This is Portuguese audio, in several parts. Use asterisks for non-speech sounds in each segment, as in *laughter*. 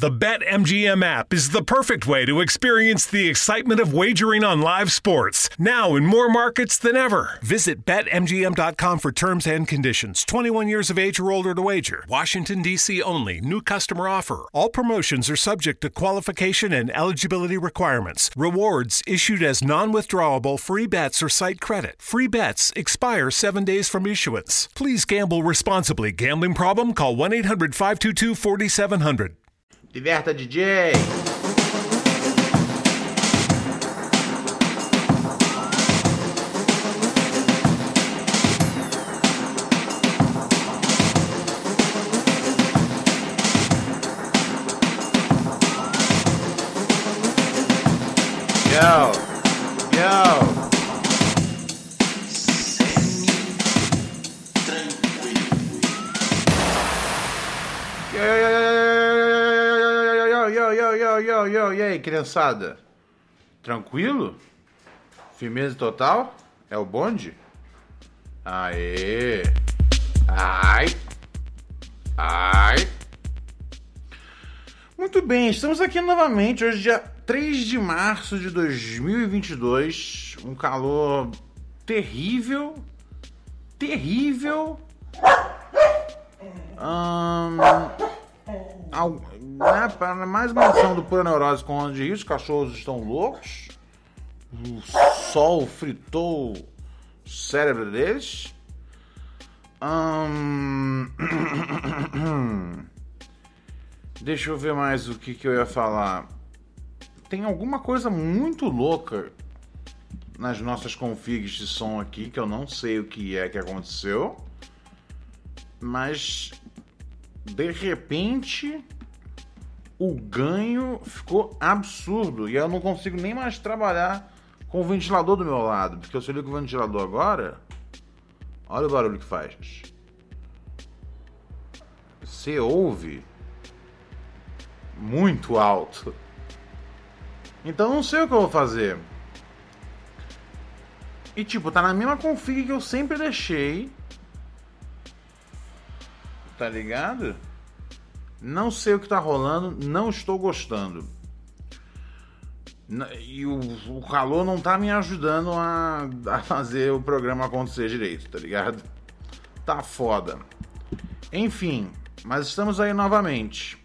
The BetMGM app is the perfect way to experience the excitement of wagering on live sports, now in more markets than ever. Visit BetMGM.com for terms and conditions. 21 years of age or older to wager. Washington, D.C. only. New customer offer. All promotions are subject to qualification and eligibility requirements. Rewards issued as non withdrawable free bets or site credit. Free bets expire seven days from issuance. Please gamble responsibly. Gambling problem? Call 1 800 522 4700. Liberta DJ! Yo, yo, e aí, criançada? Tranquilo? Firmeza total? É o bonde? Aê! Ai! Ai! Muito bem, estamos aqui novamente, hoje dia 3 de março de 2022, um calor terrível, terrível, al- né, mais uma ação do Pura Neurose com Onda de Rio, os cachorros estão loucos. O sol fritou o cérebro deles. Ahn, *clears throat* deixa eu ver mais o que, que eu ia falar. Tem alguma coisa muito louca nas nossas configs de som aqui que eu não sei o que é que aconteceu. Mas de repente o ganho ficou absurdo e eu não consigo nem mais trabalhar com o ventilador do meu lado, porque se eu ligo o ventilador agora, olha o barulho que faz. Você ouve muito alto. Então não sei o que eu vou fazer. E tipo, tá na mesma config que eu sempre deixei. Tá ligado? Não sei o que tá rolando, não estou gostando. E o, o calor não tá me ajudando a, a fazer o programa acontecer direito, tá ligado? Tá foda. Enfim, mas estamos aí novamente.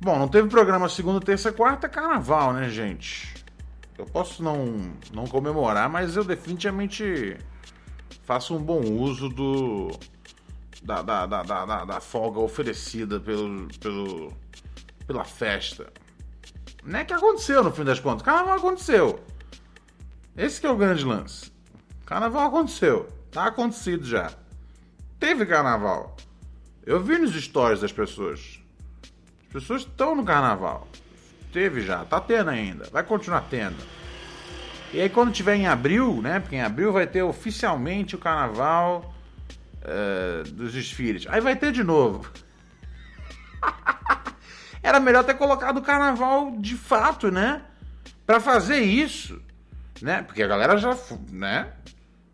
Bom, não teve programa segunda, terça, quarta, é carnaval, né, gente? Eu posso não, não comemorar, mas eu definitivamente faço um bom uso do da, da, da, da, da- folga oferecida pelo, pelo, pela festa. Não é que aconteceu no fim das contas. Carnaval aconteceu. Esse é o grande lance. Carnaval aconteceu. Tá acontecido já. Teve carnaval. Eu vi nos stories das pessoas. As pessoas estão no carnaval. Teve já, tá tendo ainda. Vai continuar tendo. E aí quando tiver em abril, né? Porque em abril vai ter oficialmente o carnaval eh, dos desfiles. Aí vai ter de novo. *laughs* Era melhor ter colocado o carnaval de fato, né? Pra fazer isso, né? Porque a galera já, né?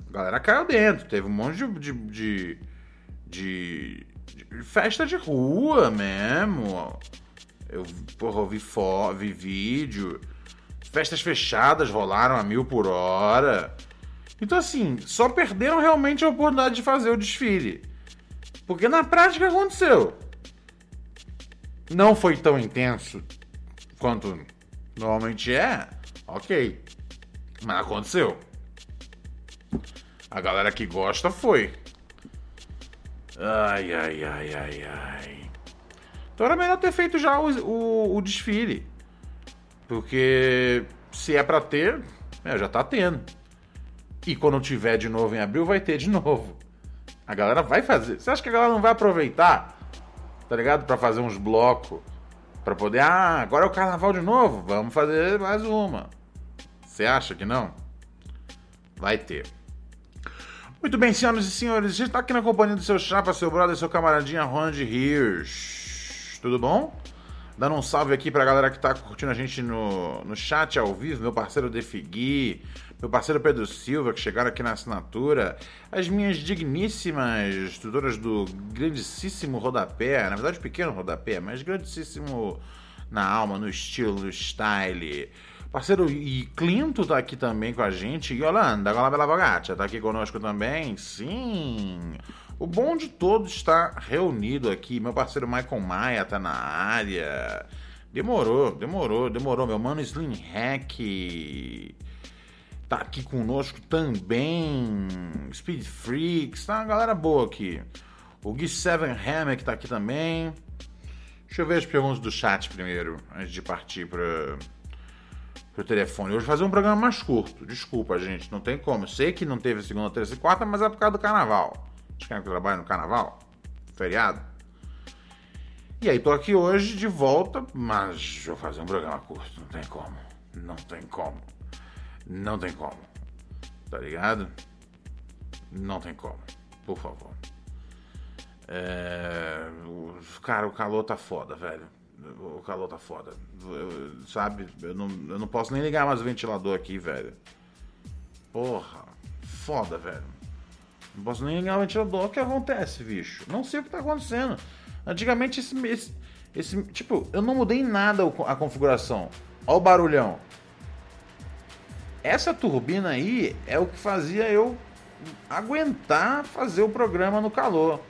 A galera caiu dentro. Teve um monte de, de, de, de- festa de rua mesmo. Eu, porra, eu vi, vi vídeo. Festas fechadas rolaram a mil por hora. Então, assim, só perderam realmente a oportunidade de fazer o desfile. Porque na prática aconteceu. Não foi tão intenso quanto normalmente é, ok. Mas aconteceu. A galera que gosta foi. Ai, ai, ai, ai, ai. Então era melhor ter feito já o, o, o desfile. Porque se é pra ter, é, já tá tendo. E quando tiver de novo em abril, vai ter de novo. A galera vai fazer. Você acha que a galera não vai aproveitar Tá ligado? Pra fazer uns blocos. Pra poder. Ah, agora é o carnaval de novo. Vamos fazer mais uma. Você acha que não? Vai ter. Muito bem, senhoras e senhores, a gente está aqui na companhia do seu chapa, seu brother, seu camaradinha Ronald Hirsch. Tudo bom? Dando um salve aqui pra galera que tá curtindo a gente no, no chat ao vivo, meu parceiro Defigui, meu parceiro Pedro Silva, que chegaram aqui na assinatura, as minhas digníssimas tutoras do grandíssimo rodapé, na verdade pequeno rodapé, mas grandíssimo na alma, no estilo, no style. Parceiro, e Clinto tá aqui também com a gente. E Yolanda, Gola Bela Bogatti, tá aqui conosco também. Sim. O bom de todos está reunido aqui. Meu parceiro Michael Maia tá na área. Demorou, demorou, demorou. Meu mano Slim Hack tá aqui conosco também. Speed Freaks, tá uma galera boa aqui. O Gui Seven Hammer tá aqui também. Deixa eu ver as perguntas do chat primeiro, antes de partir para pro telefone. Hoje fazer um programa mais curto. Desculpa, gente, não tem como. Sei que não teve segunda, terça e quarta, mas é por causa do carnaval. Vocês querem que eu trabalhe no carnaval? Feriado? E aí, tô aqui hoje de volta, mas vou fazer um programa curto. Não tem como. Não tem como. Não tem como. Tá ligado? Não tem como. Por favor. É... Cara, o calor tá foda, velho. O calor tá foda. Eu, sabe? Eu não, eu não posso nem ligar mais o ventilador aqui, velho. Porra. Foda, velho. Não posso nem ligar o ventilador. O que acontece, bicho? Não sei o que tá acontecendo. Antigamente, esse, esse, esse. Tipo, eu não mudei nada a configuração. Olha o barulhão. Essa turbina aí é o que fazia eu aguentar fazer o programa no calor.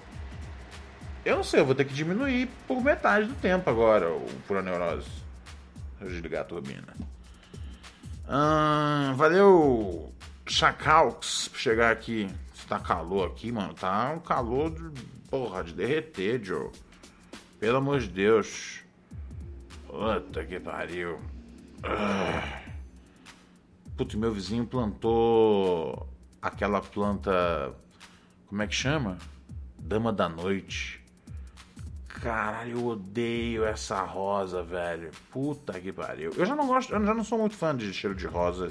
Eu não sei, eu vou ter que diminuir por metade do tempo agora o Pura Neurose. Deixa eu desligar a turbina. Ah, valeu, Chacalx, por chegar aqui. Tá calor aqui, mano. Tá um calor de. Porra, de derreter, Joe. Pelo amor de Deus. Puta que pariu. Ah. Puta, meu vizinho plantou aquela planta. Como é que chama? Dama da Noite. Caralho, eu odeio essa rosa, velho. Puta que pariu. Eu já não gosto, eu já não sou muito fã de cheiro de rosa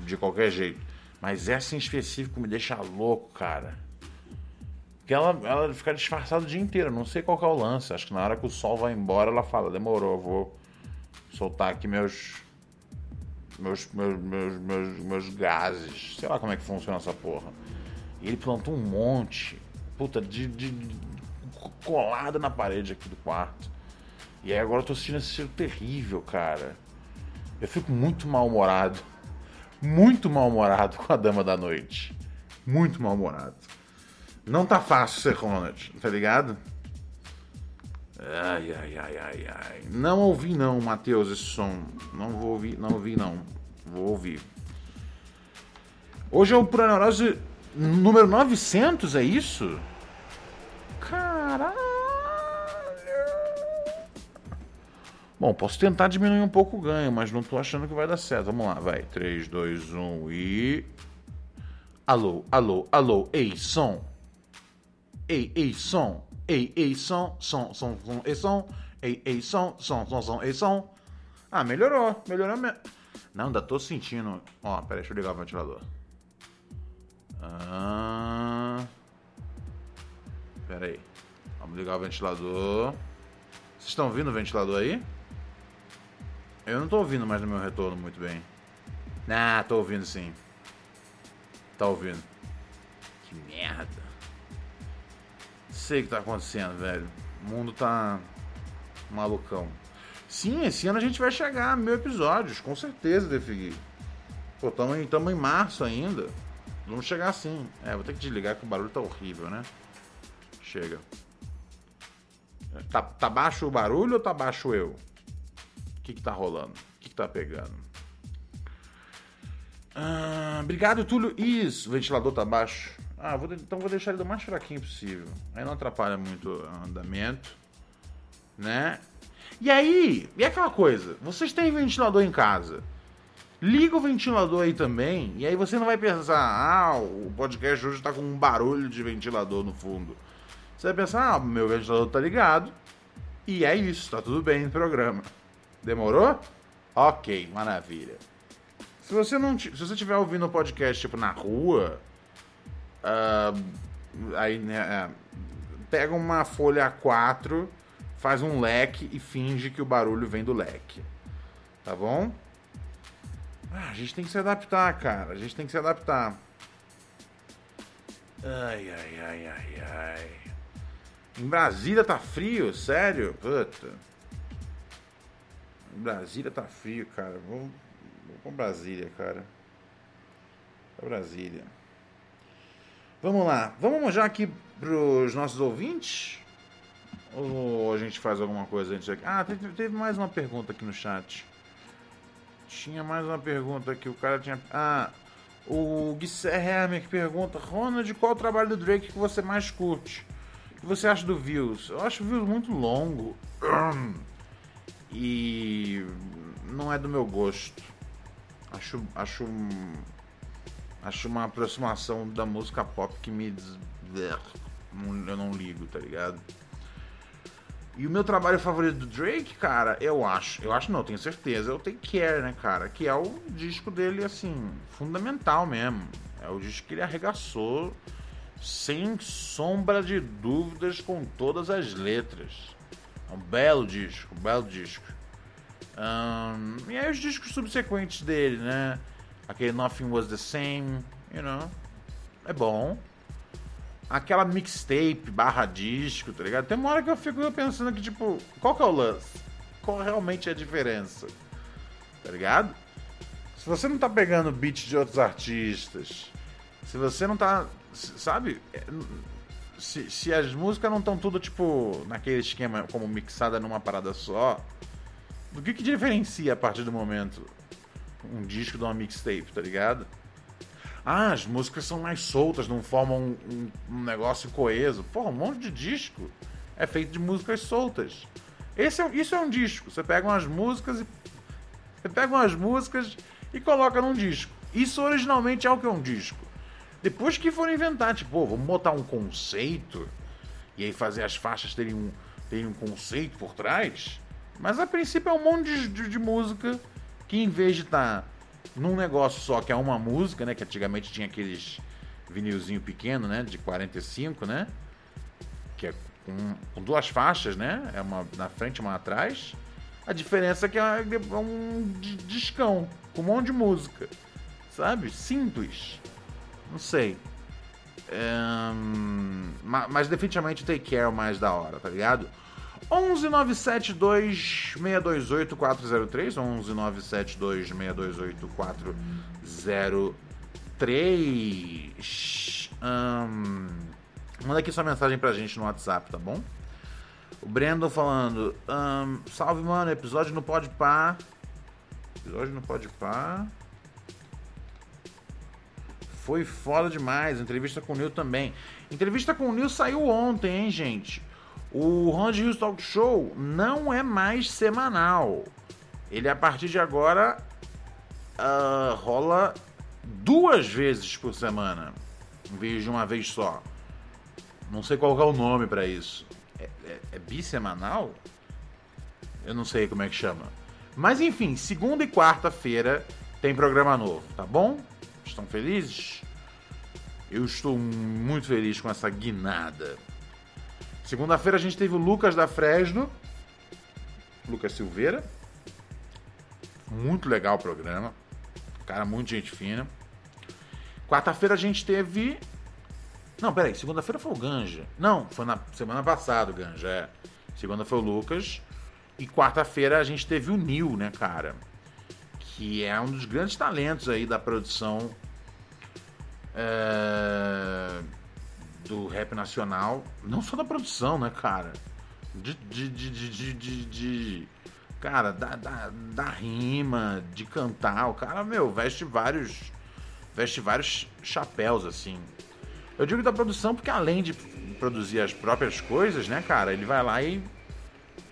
de qualquer jeito. Mas essa em específico me deixa louco, cara. Porque ela, ela fica disfarçada o dia inteiro. Não sei qual é o lance. Acho que na hora que o sol vai embora, ela fala: demorou, vou soltar aqui meus. Meus, meus, meus, meus, meus gases. Sei lá como é que funciona essa porra. E ele plantou um monte. Puta, de, de, colada na parede aqui do quarto. E aí agora eu tô assistindo esse cheiro terrível, cara. Eu fico muito mal-humorado. Muito mal-humorado com a Dama da Noite. Muito mal-humorado. Não tá fácil ser Ronald, tá ligado? Ai, ai, ai, ai, ai. Não ouvi não, Matheus, esse som. Não vou ouvir, não ouvi não. Vou ouvir. Hoje é o Pura Neurose número 900, é isso? Caralho! Bom, posso tentar diminuir um pouco o ganho, mas não tô achando que vai dar certo. Vamos lá, vai. 3, 2, 1 e. Alô, alô, alô, ei, som. Ei, ei, som. Ei, ei, som, som, som, som, ei, som. Ei, ei, som, som, som, som, ei, som. Ah, melhorou, melhorou mesmo. Não, ainda tô sentindo. Ó, peraí, deixa eu ligar o ventilador. Ah. Pera aí. Vamos ligar o ventilador. Vocês estão ouvindo o ventilador aí? Eu não tô ouvindo mais no meu retorno muito bem. Ah, tô ouvindo sim. Tá ouvindo. Que merda. Sei o que tá acontecendo, velho. O mundo tá malucão. Sim, esse ano a gente vai chegar a mil episódios, com certeza, Defigui. Pô, tamo em, tamo em março ainda. Vamos chegar assim. É, vou ter que desligar que o barulho tá horrível, né? Chega. Tá, tá baixo o barulho ou tá baixo eu? O que que tá rolando? O que que tá pegando? Ah, obrigado, Túlio. Isso, o ventilador tá baixo. Ah, vou, então vou deixar ele do mais fraquinho possível. Aí não atrapalha muito o andamento. Né? E aí, e aquela coisa? Vocês têm ventilador em casa. Liga o ventilador aí também. E aí você não vai pensar, ah, o podcast hoje tá com um barulho de ventilador no fundo. Você vai pensar, ah, meu ventilador tá ligado, E é isso, tá tudo bem no programa. Demorou? Ok, maravilha. Se você não, se você estiver ouvindo o podcast tipo na rua, uh, aí né, é, pega uma folha A4, faz um leque e finge que o barulho vem do leque, tá bom? Ah, a gente tem que se adaptar, cara. A gente tem que se adaptar. Ai, ai, ai, ai, ai. Em Brasília tá frio, sério? Puta. Brasília tá frio, cara. Vamos pra Brasília, cara. Pra Brasília. Vamos lá. Vamos já aqui pros nossos ouvintes? Ou a gente faz alguma coisa antes aqui? Ah, teve, teve mais uma pergunta aqui no chat. Tinha mais uma pergunta que o cara tinha. Ah, o Guilherme que pergunta: Ronald, qual o trabalho do Drake que você mais curte? O que você acha do Views? Eu acho o Views muito longo. *clears throat* E não é do meu gosto. Acho, acho, acho uma aproximação da música pop que me. Eu não ligo, tá ligado? E o meu trabalho favorito do Drake, cara, eu acho, eu acho não, tenho certeza, é o Take Care, né, cara? Que é o disco dele, assim, fundamental mesmo. É o disco que ele arregaçou, sem sombra de dúvidas, com todas as letras. É um belo disco, um belo disco. Um, e aí os discos subsequentes dele, né? Aquele Nothing Was The Same, you know, é bom aquela mixtape barra disco, tá ligado? Tem uma hora que eu fico pensando que, tipo, qual que é o lance? Qual realmente é a diferença? Tá ligado? Se você não tá pegando beat de outros artistas, se você não tá. Sabe? Se, se as músicas não estão tudo, tipo, naquele esquema como mixada numa parada só, do que que diferencia a partir do momento um disco de uma mixtape, tá ligado? Ah, as músicas são mais soltas, não formam um, um, negócio coeso. Pô, um monte de disco é feito de músicas soltas. Esse é, isso é um disco. Você pega umas músicas e. Você pega umas músicas e coloca num disco. Isso originalmente é o que é um disco. Depois que foram inventar, tipo, pô, vamos botar um conceito e aí fazer as faixas terem um, terem um conceito por trás. Mas a princípio é um monte de, de, de música que em vez de estar tá num negócio só, que é uma música, né? Que antigamente tinha aqueles vinilzinho pequeno, né? De 45, né? Que é com, com duas faixas, né? É uma na frente e uma atrás. A diferença é que é um discão com um monte de música. Sabe? Simples. Não sei. É, mas definitivamente o Take Care é o mais da hora, tá ligado? 11972 628 403 11972 628 403 um, Manda aqui sua mensagem pra gente no WhatsApp, tá bom? O Brandon falando um, Salve, mano, episódio no Pode Pá Episódio no Pode Pá Foi foda demais Entrevista com o Nil também Entrevista com o Nil saiu ontem, hein, gente o Ronald Hughes Talk Show não é mais semanal. Ele, a partir de agora, uh, rola duas vezes por semana, em vez de uma vez só. Não sei qual é o nome para isso. É, é, é bissemanal? Eu não sei como é que chama. Mas enfim, segunda e quarta-feira tem programa novo, tá bom? Estão felizes? Eu estou muito feliz com essa guinada. Segunda-feira a gente teve o Lucas da Fresno, Lucas Silveira. Muito legal o programa. Cara, muito gente fina. Quarta-feira a gente teve. Não, peraí, segunda-feira foi o Ganja. Não, foi na semana passada o Ganja, é. Segunda foi o Lucas. E quarta-feira a gente teve o Nil, né, cara? Que é um dos grandes talentos aí da produção. É do rap nacional, não só da produção, né, cara? De. de, de, de, de, cara, da, da, da, rima, de cantar. O cara, meu, veste vários. Veste vários chapéus, assim. Eu digo da produção porque além de produzir as próprias coisas, né, cara, ele vai lá e.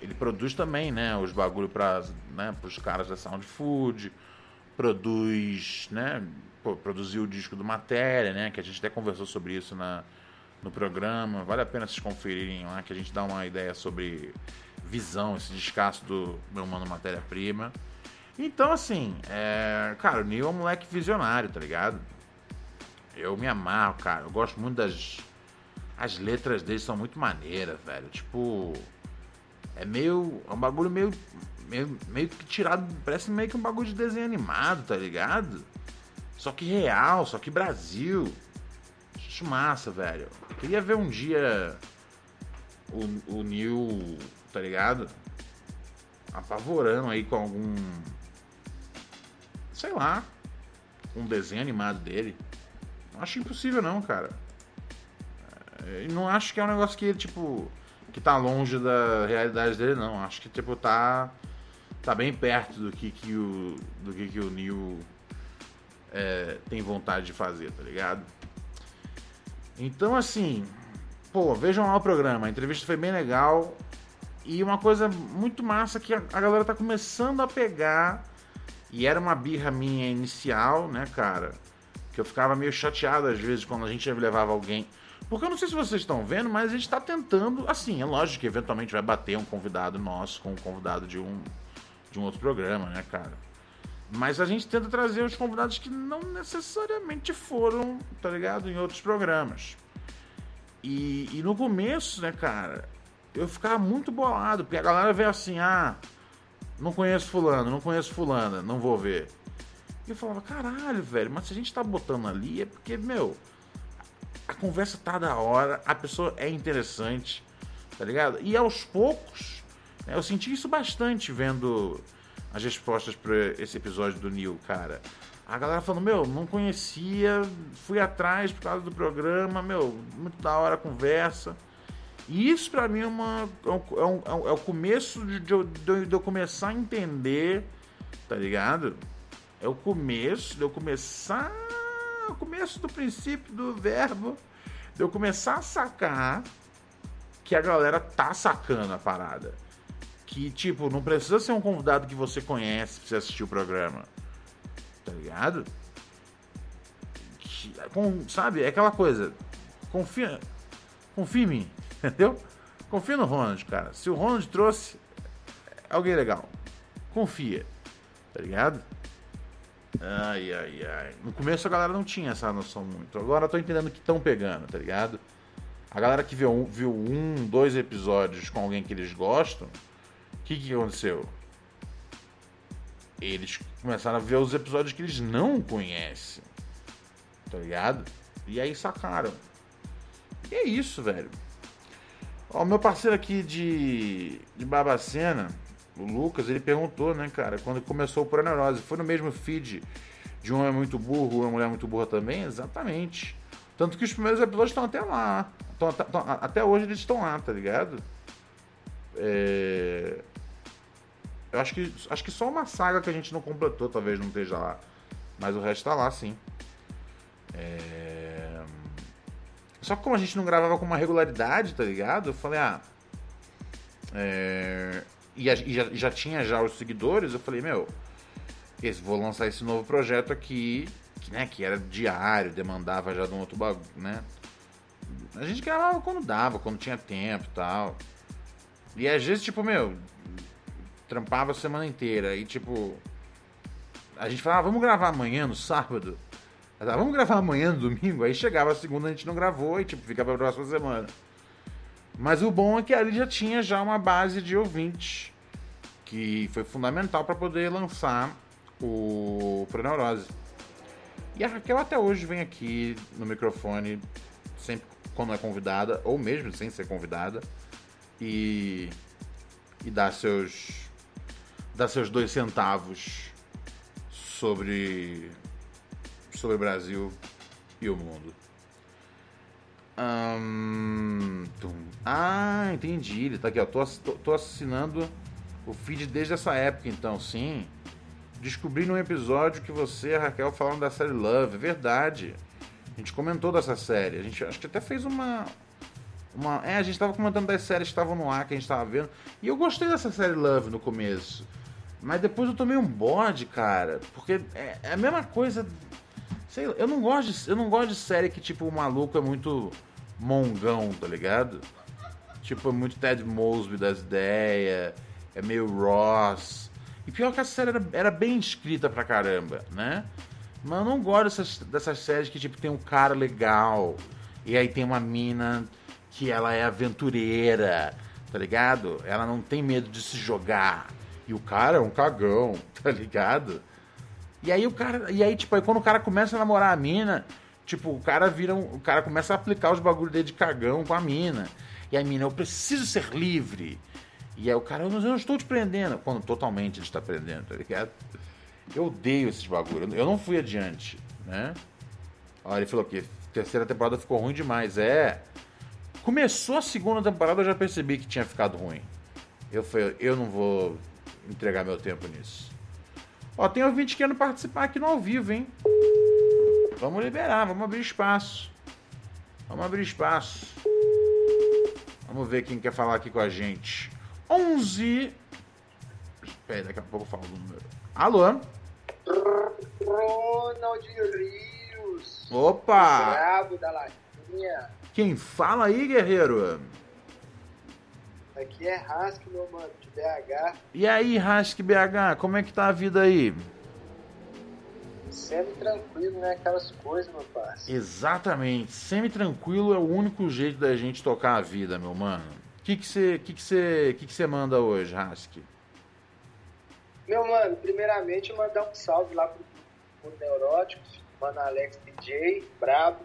Ele produz também, né, os bagulho para né, os caras da Sound Food, produz, né, produziu o disco do Matéria, né, que a gente até conversou sobre isso na, no programa. Vale a pena vocês conferirem lá, que a gente dá uma ideia sobre visão, esse descasso do meu mano matéria-prima. Então, assim, é... cara, o Neil é um moleque visionário, tá ligado? Eu me amarro, cara. Eu gosto muito das. As letras dele são muito maneiras, velho. Tipo. É meio. É um bagulho meio. Meio, meio que tirado. Parece meio que um bagulho de desenho animado, tá ligado? Só que real, só que Brasil. Acho massa, velho. Queria ver um dia. O, o Neil, tá ligado? Apavorando aí com algum. Sei lá. Um desenho animado dele. Acho impossível não, cara. É, não acho que é um negócio que, tipo, que tá longe da realidade dele, não. Acho que, tipo, tá. Tá bem perto do que, que o. do que, que o Neil é, tem vontade de fazer, tá ligado? Então, assim, pô, vejam lá o programa. A entrevista foi bem legal. E uma coisa muito massa que a, a galera tá começando a pegar. E era uma birra minha inicial, né, cara? Que eu ficava meio chateado às vezes quando a gente levava alguém. Porque eu não sei se vocês estão vendo, mas a gente está tentando. Assim, é lógico que eventualmente vai bater um convidado nosso com um convidado de um, de um outro programa, né, cara? Mas a gente tenta trazer os convidados que não necessariamente foram, tá ligado? Em outros programas. E, e no começo, né, cara, eu ficava muito bolado, porque a galera vê assim, ah, não conheço fulano, não conheço fulana, não vou ver. E eu falava, caralho, velho, mas se a gente tá botando ali é porque, meu, a conversa tá da hora, a pessoa é interessante, tá ligado? E aos poucos, né, eu senti isso bastante vendo as respostas para esse episódio do Neil, cara. A galera falando, meu, não conhecia, fui atrás por causa do programa, meu, muito da hora a conversa. E isso para mim é, uma, é, um, é, um, é, o começo de, de, de eu começar a entender, tá ligado? É o começo de eu começar. O começo do princípio do verbo. De eu começar a sacar que a galera tá sacando a parada. Que, tipo, não precisa ser um convidado que você conhece pra você assistir o programa. Tá ligado? Que, com, sabe? É aquela coisa. Confia. Confia em mim. *laughs* Entendeu? Confia no Ronald, cara. Se o Ronald trouxe alguém legal, confia. Tá ligado? Ai, ai, ai. No começo a galera não tinha essa noção muito. Agora eu tô entendendo que estão pegando, tá ligado? A galera que viu viu um, dois episódios com alguém que eles gostam, o que, que aconteceu? Eles começaram a ver os episódios que eles não conhecem. Tá ligado? E aí sacaram. E é isso, velho. Ó, meu parceiro aqui de, de Babacena o Lucas, ele perguntou, né, cara, quando começou o Proneurose, foi no mesmo feed de um homem muito burro, uma mulher muito burra também? Exatamente. Tanto que os primeiros episódios estão até lá. Tão, tão, até hoje eles estão lá, tá ligado? É... Eu acho que, acho que só uma saga que a gente não completou, talvez não esteja lá. Mas o resto tá lá, sim. É... Só que como a gente não gravava com uma regularidade, tá ligado? Eu falei, ah. É e, e já, já, tinha já os seguidores, eu falei, meu, esse, vou lançar esse novo projeto aqui, que, né, que era diário, demandava já de um outro bagulho, né? A gente gravava quando dava, quando tinha tempo e tal. E às vezes, tipo, meu, trampava a semana inteira. E tipo, a gente falava, ah, vamos gravar amanhã no sábado. Falava, vamos gravar amanhã no domingo. Aí chegava a segunda, a gente não gravou e tipo, fica pra próxima semana. Mas o bom é que ali já tinha já uma base de ouvintes que foi fundamental para poder lançar o Proneurose. E a Raquel até hoje vem aqui no microfone, sempre quando é convidada, ou mesmo sem ser convidada, e, e dá seus dá seus dois centavos sobre sobre o Brasil e o mundo. Hum, ah, entendi. Ele tá aqui, ó. Tô, tô, tô, assinando o feed desde essa época, então, sim. Descobri num episódio que você e a Raquel falaram da série Love. É verdade. A gente comentou dessa série. A gente acho que até fez uma. uma é, a gente tava comentando das séries que estavam no ar, que a gente tava vendo. E eu gostei dessa série Love no começo. Mas depois eu tomei um bode, cara. Porque é, é a mesma coisa. Sei lá, eu não gosto de, eu não gosto de série que, tipo, o maluco é muito mongão, tá ligado? Tipo, é muito Ted Mosby das ideias, é meio Ross. E pior que a série era, era bem escrita pra caramba, né? Mas eu não gosto dessas, dessas séries que, tipo, tem um cara legal. E aí tem uma mina que ela é aventureira, tá ligado? Ela não tem medo de se jogar. E o cara é um cagão, *laughs* tá ligado? E aí o cara. E aí, tipo, aí quando o cara começa a namorar a mina, tipo, o cara vira. Um, o cara começa a aplicar os bagulhos dele de cagão com a mina. E a mina, eu preciso ser livre. E aí o cara, eu não estou te prendendo. Quando totalmente ele está prendendo, tá ligado? Eu odeio esses bagulhos. Eu não fui adiante, né? Olha, ele falou que terceira temporada ficou ruim demais. É. Começou a segunda temporada, eu já percebi que tinha ficado ruim. Eu falei, eu não vou entregar meu tempo nisso. Ó, tem ouvinte querendo participar aqui no ao vivo, hein? Vamos liberar, vamos abrir espaço. Vamos abrir espaço. Vamos ver quem quer falar aqui com a gente. 11. Espera, daqui a pouco eu falo o número. Alô? Ronald Rios. Opa! Brabo da Latinha. Quem fala aí, guerreiro? Aqui é Rask, meu mano, de BH. E aí, Rask BH, como é que tá a vida aí? Semi-tranquilo, né? Aquelas coisas, meu parceiro. Exatamente. Semi-tranquilo é o único jeito da gente tocar a vida, meu mano. O que você que que que que que manda hoje, Rask? Meu mano, primeiramente mandar um salve lá pro, pro Neuróticos, mano Alex DJ, brabo.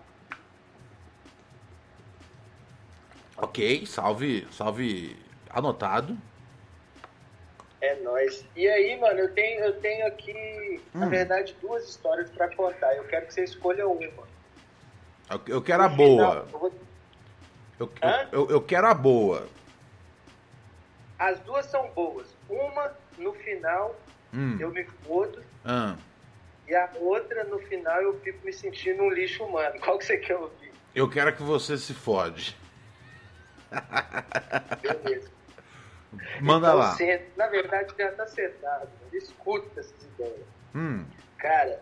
Ok, salve, salve anotado. É nóis. E aí, mano, eu tenho, eu tenho aqui, na Hum. verdade, duas histórias pra contar. Eu quero que você escolha uma. Eu, eu quero a boa. eu vou- Eu, eu, eu quero a boa. As duas são boas. Uma, no final, Hum. eu me fodo. Ah, E a outra, no final, eu fico me sentindo um lixo humano. *laughs* Qual que você quer ouvir? eu quero que você se fode. *laughs* Beleza. Manda Então, lá. senta- na verdade, já tá sentado. Escuta essas ideias. Hum. Cara,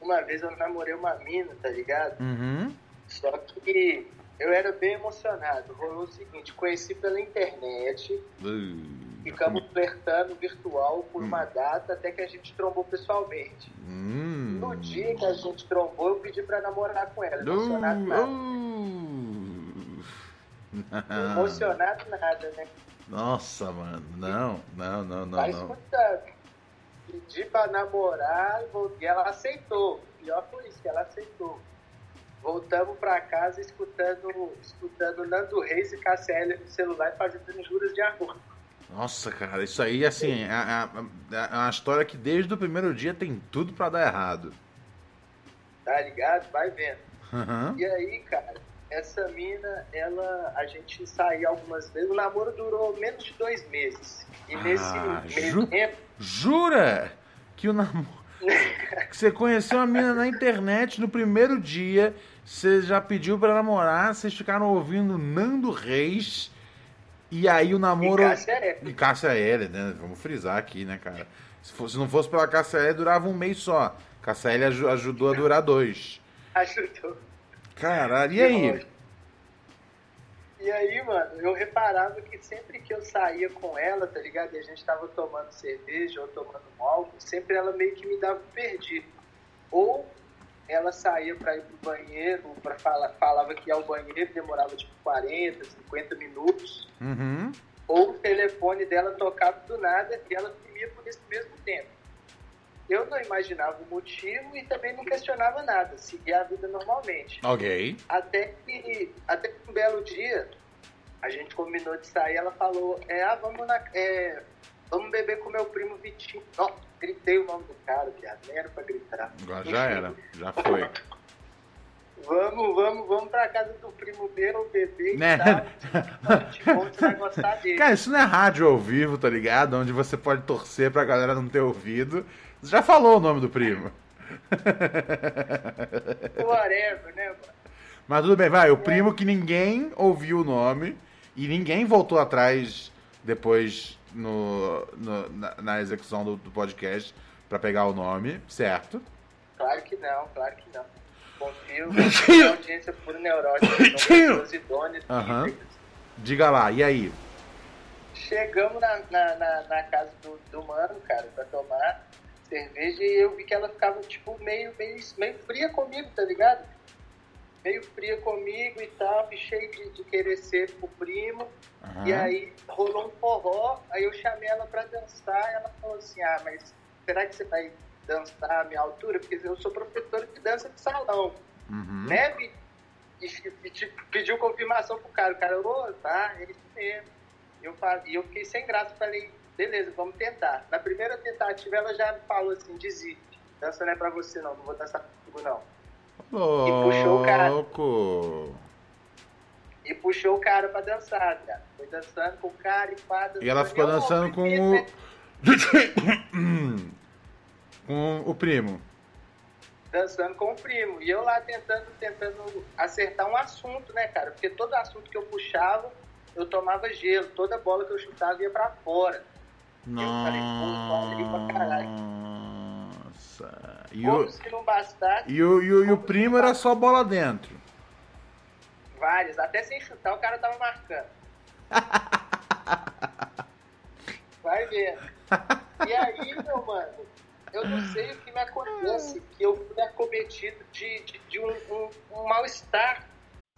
uma vez eu namorei uma mina, tá ligado? Uhum. Só que eu era bem emocionado. Rolou o seguinte, conheci pela internet, Uh, ficamos flertando virtual por uma data até que a gente trombou pessoalmente. Hum. No dia que a gente trombou, eu pedi pra namorar com ela. Uh, Emocionado nada. uh. *laughs* Emocionado nada, né? Nossa, mano. Não, não, não, não, não. escutando. Pedi pra namorar e ela aceitou. Pior foi isso, que ela aceitou. Voltamos pra casa escutando, escutando Nando Reis e KCL no celular e fazendo juras de amor. Nossa, cara, isso aí, assim, é, é- é uma história que desde o primeiro dia tem tudo pra dar errado. Tá ligado? Vai vendo. Uhum. E aí, cara, essa mina, ela, a gente saiu algumas vezes. O namoro durou menos de dois meses. E nesse Ah, meio ju- tempo, Jura que o namoro. *laughs* que você conheceu a menina na internet no primeiro dia, você já pediu pra namorar, vocês ficaram ouvindo Nando Reis, e aí o namoro. E. E Cássia Eller, né? Vamos frisar aqui, né, cara? Se, fosse, se não fosse pela Cássia Eller, durava um mês só. Eller aju- ajudou a durar dois. ajudou. Caralho, e aí? E aí, mano, eu reparava que sempre que eu saía com ela, tá ligado? E a gente tava tomando cerveja ou tomando um álcool, sempre ela meio que me dava perdido. Ou ela saía pra ir pro banheiro, pra falar, falava que ia ao banheiro, demorava tipo 40, 50 minutos. Uhum. Ou o telefone dela tocava do nada e ela sumia por esse mesmo tempo. Eu não imaginava o motivo e também não questionava nada, seguia a vida normalmente. Ok. Até que, até que um belo dia, a gente combinou de sair, ela falou, é, ah, vamos, na, é, vamos beber com meu primo Vitinho. Ó, gritei o nome do cara, viado, nem era pra gritar. Agora já era, já foi. Vamos, vamos, vamos pra casa do primo meu, beber Né? Cara, isso não é rádio ao vivo, tá ligado? Onde você pode torcer pra galera não ter ouvido. Já falou o nome do primo. Whatever, né, mano? Mas tudo bem, vai. O primo que ninguém ouviu o nome e ninguém voltou atrás depois no, no- na, na execução do, do podcast pra pegar o nome, certo? Claro que não, claro que não. Confio *laughs* na audiência por neurótica. Idôneas. Aham. íntegras. Diga lá, e aí? Chegamos na, na, na, na casa do, do mano, cara, pra tomar cerveja e eu vi que ela ficava, tipo, meio, meio, meio fria comigo, tá ligado? Meio fria comigo e tal, e cheio de, de querer ser pro primo. Aham. E aí rolou um forró, aí eu chamei ela pra dançar, e ela falou assim, ah, mas será que você vai dançar à minha altura? Porque eu sou professora de dança de salão, Uhum. né? E, e, pediu confirmação pro cara, o cara, ô, tá, é isso mesmo. E eu, eu fiquei sem graça, falei, beleza, vamos tentar. Na primeira tentativa ela já falou assim, desiste, dança não é pra você não, não vou dançar contigo não. puxou o cara. Louco! E puxou o cara pra dançar, cara. Foi dançando com o cara e pá, E ela dançando. ficou dançando com o. né? *coughs* com o primo. dançando com o primo. E eu lá tentando, tentando acertar um assunto, né, cara? Porque todo assunto que eu puxava, eu tomava gelo. Toda bola que eu chutava ia pra fora. Falei, pô, falei pra caralho. Nossa. E o, bastasse, e o, e o, e o primo era só bola dentro. várias. Até sem chutar, o cara tava marcando. *laughs* Vai ver. E aí, meu mano, eu não sei o que me acontece, que eu fui acometido de, de, de um, um, um mal-estar.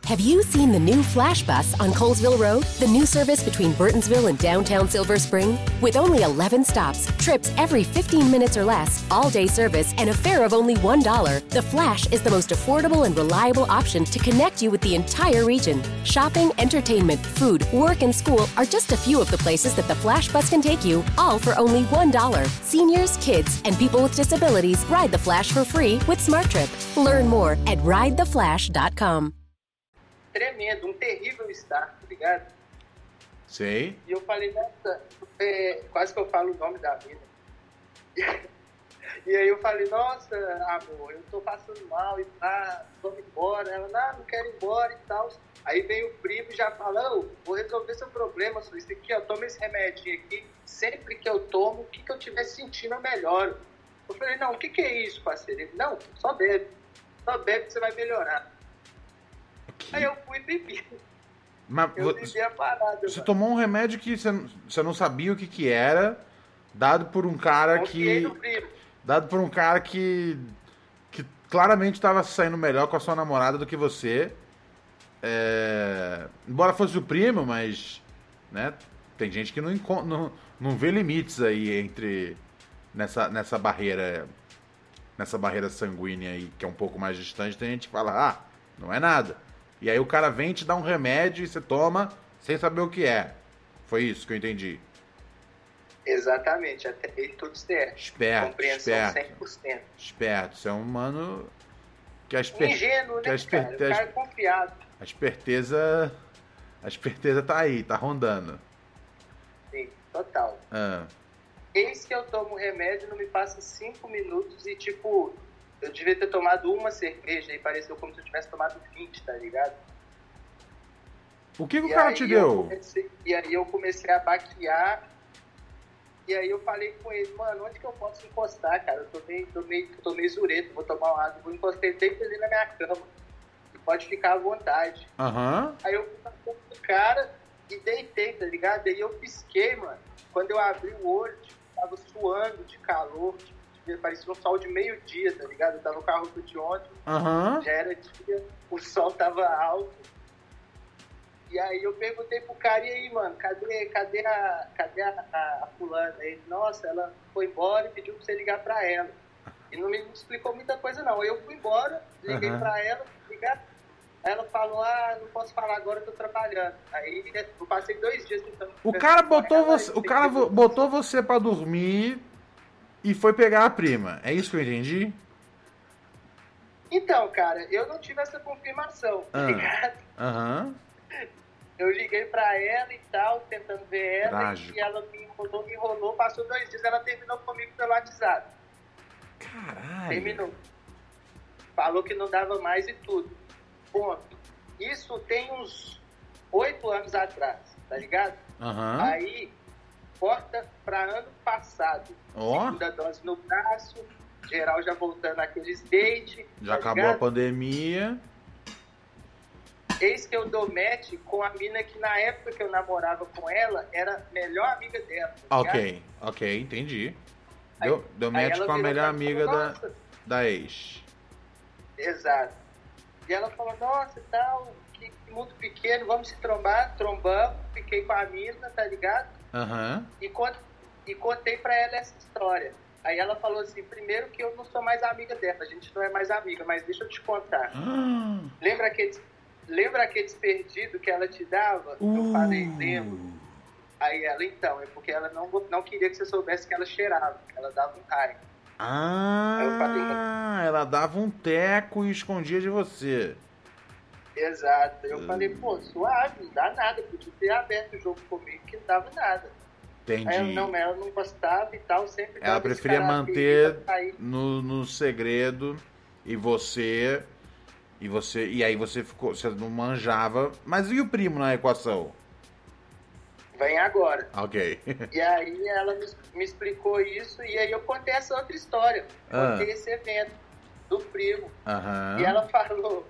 Have you seen the new Flash Bus on Colesville Road? The new service between Burtonsville and downtown Silver Spring? With only 11 stops, trips every 15 minutes or less, all day service, and a fare of only $1, the Flash is the most affordable and reliable option to connect you with the entire region. Shopping, entertainment, food, work, and school are just a few of the places that the Flash Bus can take you, all for only $1. Seniors, kids, and people with disabilities ride the Flash for free with SmartTrip. Learn more at ridetheflash.com. Tremendo, um terrível estar, tá ligado? Sei. E eu falei, nossa, é, quase que eu falo o nome da mina. *laughs* E, aí eu falei, nossa, amor, eu tô passando mal e tá, vamos embora. Ela, não, não quero ir embora e tal. Aí vem o primo e já fala, "Ô, vou resolver seu problema, só isso aqui, ó, toma esse remedinho aqui. Sempre que eu tomo, o que, que eu estiver sentindo eu melhoro. Eu falei, não, o que, que é isso, parceiro? Ele, não, só bebe. Só bebe que você vai melhorar. Aí eu fui e bebi. Mas Eu bebi a parada. você mano. tomou um remédio que você, não- você não sabia o que, que era, dado por um cara Confiei que. Dado por um cara que. que claramente estava saindo melhor com a sua namorada do que você. É, embora fosse o primo, mas. Né, tem gente que não, não, não vê limites aí entre. Nessa, nessa barreira. Nessa barreira sanguínea aí, que é um pouco mais distante, tem gente que fala, ah, não é nada. E aí o cara vem te dar um remédio e você toma sem saber o que é. Foi isso que eu entendi. Exatamente, até aí tudo certo. Esperto, Compreensão esperto. 100%. Esperto, você é um mano que a, esper... Ingênuo, que a né, cara? esperte- O cara é confiado. a esperteza. A esperteza tá aí, tá rondando. Sim, total. Ah, Eis que eu tomo remédio, não me passa cinco minutos e, tipo, eu devia ter tomado uma cerveja e pareceu como se eu tivesse tomado 20, tá ligado? O que, que o cara te eu deu? comecei- e aí eu comecei a baquear. E aí eu falei com ele, mano, onde que eu posso encostar, cara? Eu tô meio, tô meio, tô meio zureto, vou tomar uma água. Vou encostei bem ali na minha cama. Pode ficar à vontade. Aham. Aí eu fui frente do cara e deitei, tá ligado? Aí eu pisquei, mano. Quando eu abri o olho, tipo, tava suando de calor. Tipo, parecia um sol de meio-dia, tá ligado? Eu tava com a roupa de ontem, Aham. já era dia, o sol tava alto. E aí eu perguntei pro cara, e aí, mano, cadê, cadê a. Cadê a, a, a fulana? Ele, nossa, ela foi embora e pediu pra você ligar pra ela. E não me explicou muita coisa, não. Eu fui embora, liguei Aham. pra ela, ligar. Ela falou, ah, não posso falar agora, eu tô trabalhando. Aí eu passei dois dias tentando. O cara botou Ela, você, o cara botou você pra dormir e foi pegar a prima. É isso que eu entendi? Então, cara, eu não tive essa confirmação, tá Ah. ligado? Aham. Eu liguei pra ela e tal, tentando ver ela, Trágico. e ela me enrolou, me enrolou, passou dois dias, ela terminou comigo pelo WhatsApp. Caralho. Terminou. Falou que não dava mais e tudo. Ponto. Isso tem uns oito anos atrás, tá ligado? Aham. Aí, corta pra ano passado. Ó. Segunda dose no braço, geral já voltando aqueles date. Já tá acabou a ligado? pandemia. Eis que eu dou match com a mina que na época que eu namorava com ela era a melhor amiga dela. tá? Ok, ok, entendi. Aí- Deu, match com a melhor e amiga falou, da, "Nossa." da ex. Exato. E ela falou, nossa, tal, que, que mundo pequeno, vamos se trombar, trombamos, fiquei com a mina, tá ligado? Aham. E, cont- e contei pra ela essa história. Aí ela falou assim, primeiro que eu não sou mais amiga dela, a gente não é mais amiga, mas deixa eu te contar. Ah, Lembra aqueles, lembra aqueles perdidos que ela te dava? Uh. Eu falei, lembro. Aí ela, então, é porque ela não, não queria que você soubesse que ela cheirava, que ela dava um raio. falei, Ah, ela dava um teco e escondia de você. Exato. Eu Hum. falei, pô, suave, não dá nada, podia ter aberto o jogo comigo que não dava nada. Aí Entendi. não, mas ela não gostava e tal, sempre Ela preferia manter aí, no, no segredo e você. E você. E aí você ficou. Você não manjava. Mas e o primo na equação? Vem agora. Ok. *laughs* E aí ela me, me explicou isso e aí eu contei essa outra história. Ah. Contei esse evento do primo. Aham. E ela falou,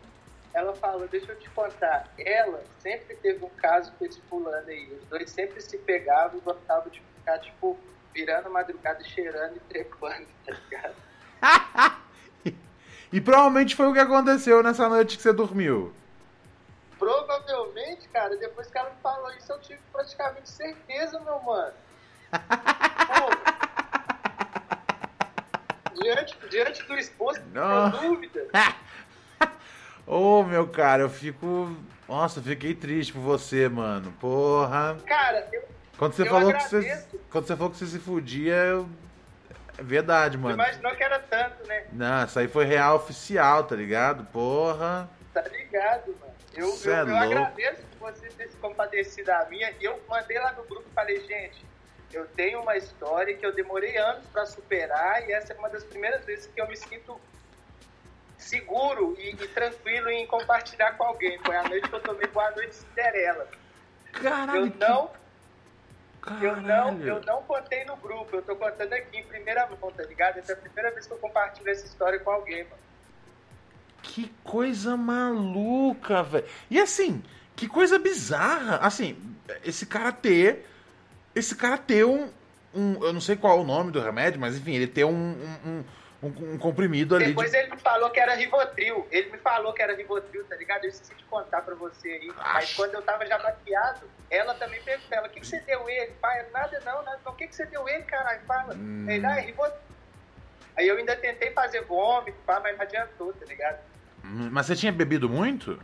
ela falou, deixa eu te contar, ela sempre teve um caso com esse fulano aí. Os dois sempre se pegavam e gostavam de ficar, tipo, virando madrugada, cheirando e trepando, tá ligado? *laughs* E provavelmente foi o que aconteceu nessa noite que você dormiu. Provavelmente, cara, depois que ela me falou isso, eu tive praticamente certeza, meu mano. *laughs* Pô. diante, diante do exposto, Não. não dúvida. *laughs* Ô, meu cara, eu fico. Nossa, eu fiquei triste por você, mano. Porra. Cara, eu Quando você Eu falou que você. agradeço. Quando você falou que você se fudia, eu. É verdade, mano. imaginou que era tanto, né? Não, isso aí foi real oficial, tá ligado? Porra. Tá ligado, mano. Eu, eu, é eu agradeço por você ter se compadecido da minha. E eu mandei lá no grupo e falei, gente, eu tenho uma história que eu demorei anos pra superar e essa é uma das primeiras vezes que eu me sinto seguro e, e tranquilo em compartilhar com alguém. Foi a noite que eu tomei Boa Noite Cinderela. Caralho. Eu não, eu não, eu não contei no grupo, eu tô contando aqui em primeira mão, tá ligado? Essa é a primeira vez que eu compartilho essa história com alguém, mano. Que coisa maluca, velho. E assim, que coisa bizarra. Assim, esse cara ter. Esse cara ter um. um eu não sei qual é o nome do remédio, mas enfim, ele ter um, um, um, um- um comprimido ali. Depois de... ele me falou que era Rivotril. Ele me falou que era Rivotril, tá ligado? Eu esqueci de contar pra você aí. Mas Acho. quando eu tava já maquiado, ela também perguntou, ela, o que, que você deu ele? Pai, nada não, nada não. O que, que você deu ele, caralho? Fala. Hum. Ele, ah, é Rivotril. Aí eu ainda tentei fazer vômito, pá, mas não adiantou, tá ligado? Hum, Mas você tinha bebido muito?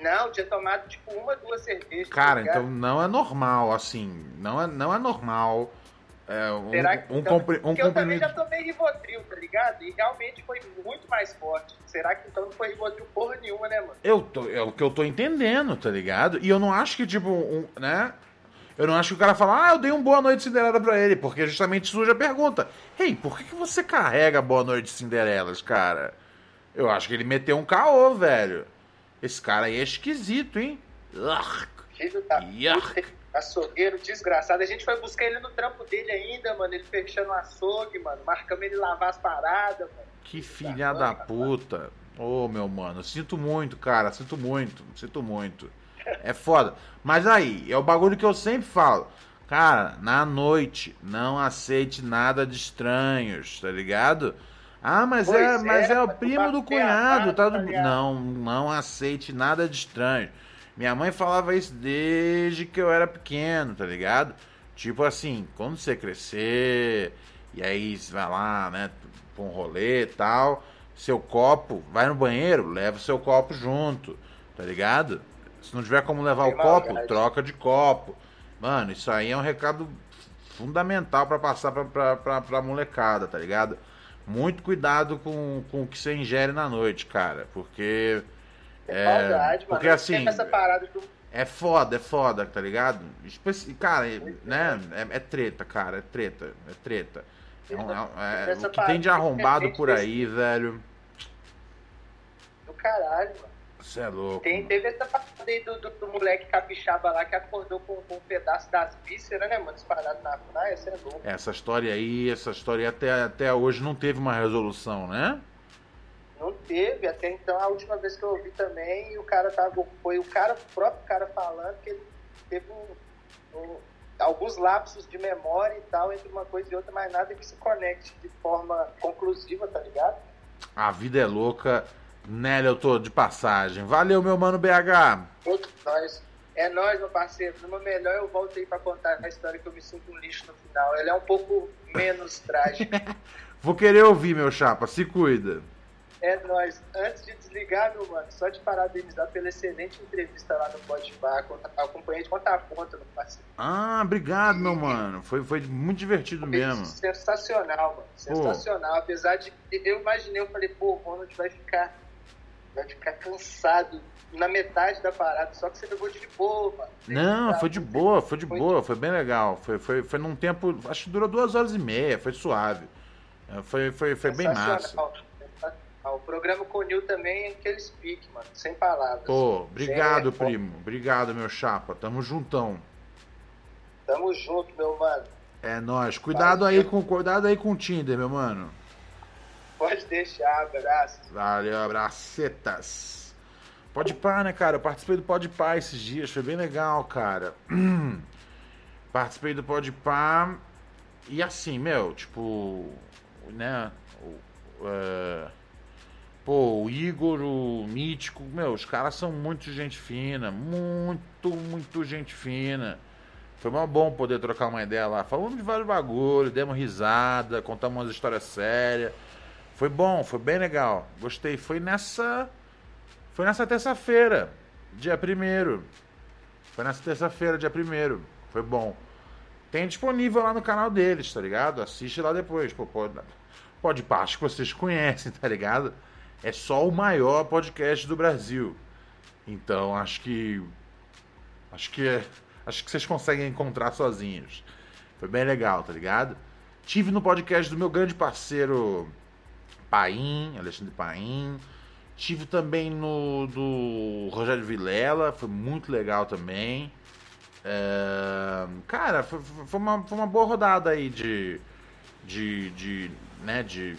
Não, tinha tomado tipo uma, duas cervejas. tá Cara, ligado? então não é normal, assim. Não é, não é normal. É, um, Será que um, então, compri- um Porque eu também já tomei Rivotril, tá ligado? E realmente foi muito mais forte. Será que então não foi Rivotril porra nenhuma, né, mano? Eu tô, é o que eu tô entendendo, tá ligado? E eu não acho que, tipo, um, né? Eu não acho que o cara fala, ah, eu dei um boa noite Cinderela pra ele, porque justamente surge a pergunta: Ei, por que, que você carrega boa noite Cinderelas, cara? Eu acho que ele meteu um caô, velho. Esse cara aí é esquisito, hein? Filho da Yuck. Açougueiro desgraçado. A gente foi buscar ele no trampo dele ainda, mano. Ele fechando o açougue, mano. Marcamos ele lavar as paradas, mano. Que filha da puta. Ô, meu mano, sinto muito, cara, sinto muito, sinto muito. É foda. Mas aí, é o bagulho que eu sempre falo. Cara, na noite, não aceite nada de estranhos, tá ligado? Ah, mas Pois é, é, mas é o mas primo do tá cunhado, tá tá do... Não, não aceite nada de estranho. Minha mãe falava isso desde que eu era pequeno, tá ligado? Tipo assim, quando você crescer, e aí você vai lá, né, pra um rolê e tal, seu copo, vai no banheiro, leva o seu copo junto, tá ligado? Se não tiver como levar Tem o copo, maldade. troca de copo. Mano, isso aí é um recado fundamental pra passar pra, pra, pra, pra molecada, tá ligado? Muito cuidado com, com o que você ingere na noite, cara, porque É, maldade, mano. porque Eu assim, essa parada do... é foda, é foda, tá ligado? Cara, né? É, é treta, cara, é treta, é treta. É é é- o que tem de arrombado é por aí, velho. do caralho, mano. Você é louco. Tem, mano. teve essa parada aí do, do, do moleque capixaba lá que acordou com, com um pedaço das vísceras, né, mano? Disparado na praia, você é louco. Essa história aí, essa história até, até hoje não teve uma resolução, né? Não teve, até então a última vez que eu ouvi também, o cara tava. Foi o cara, o próprio cara falando que ele teve um, um, alguns lapsos de memória e tal entre uma coisa e outra, mas nada que se conecte de forma conclusiva, tá ligado? A vida é louca. Nélio, eu tô de passagem. Valeu, meu mano BH. Todos nós. É nós, meu parceiro. Numa melhor eu volto aí pra contar a história que eu me sinto um lixo no final. Ela é um pouco menos trágica. *laughs* Vou querer ouvir, meu chapa. Se cuida. É nóis. Antes de desligar, meu mano, só te parabenizar pela excelente entrevista lá no Podbar. Acompanhei de conta a ponta, meu parceiro. Ah, obrigado, meu mano. Foi, foi muito divertido Foi mesmo. Sensacional, mano. Sensacional. Apesar de. Eu imaginei, eu falei, pô, o Ronald vai ficar. Vai ficar cansado na metade da parada, só que você levou de boa, mano. Não, Tá, foi de boa, foi de boa, foi bem legal. Foi, foi, foi num tempo. Acho que durou duas horas e meia, foi suave. É, Foi, foi, foi bem massa. Sensacional, sensacional. O programa Conil também é aqueles pique, mano. Sem palavras. Pô, obrigado, Sem- primo. Obrigado, meu chapa. Tamo juntão. Tamo junto, meu mano. É nóis. Cuidado aí com, cuidado aí com o Tinder, meu mano. Pode deixar, abraço. Valeu, abracetas. Pode pá, né, cara? Eu participei do Pode Pá esses dias, foi bem legal, cara. *clears throat* participei do Pode Pá e assim, meu, tipo, né? é, pô, o Igor, o Mítico, meu, os caras são muito gente fina, muito, muito gente fina. Foi mó bom poder trocar uma ideia lá. Falamos de vários bagulhos, demos risada, contamos umas histórias sérias. Foi bom, foi bem legal. Gostei. Foi nessa. Foi nessa terça-feira, dia 1 Foi nessa terça-feira, dia 1 Foi bom. Tem disponível lá no canal deles, tá ligado? Assiste lá depois. Pô, pode, pode que vocês conhecem, *laughs* tá ligado? É só o maior podcast do Brasil. Então acho que. Acho que é- Acho que vocês conseguem encontrar sozinhos. Foi bem legal, tá ligado? Tive no podcast do meu grande parceiro Paim, Alexandre Paim. Tive também no do Rogério Vilela, foi muito legal também. É, cara, foi, foi uma, foi uma boa rodada aí de. de. de. né, de.